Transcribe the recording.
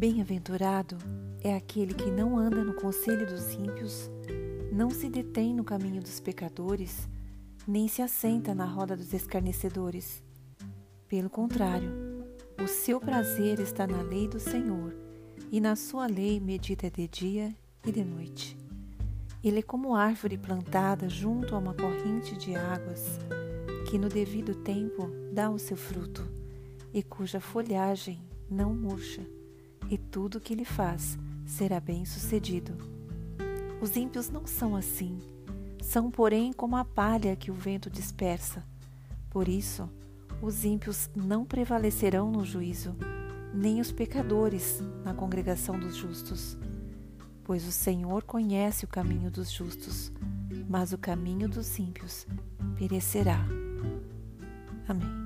Bem-aventurado é aquele que não anda no conselho dos ímpios, não se detém no caminho dos pecadores, nem se assenta na roda dos escarnecedores. Pelo contrário, o seu prazer está na lei do Senhor, e na sua lei medita de dia e de noite. Ele é como árvore plantada junto a uma corrente de águas, que no devido tempo dá o seu fruto, e cuja folhagem não murcha e tudo o que ele faz será bem sucedido. Os ímpios não são assim, são, porém, como a palha que o vento dispersa. Por isso, os ímpios não prevalecerão no juízo, nem os pecadores na congregação dos justos. Pois o Senhor conhece o caminho dos justos, mas o caminho dos ímpios perecerá. Amém.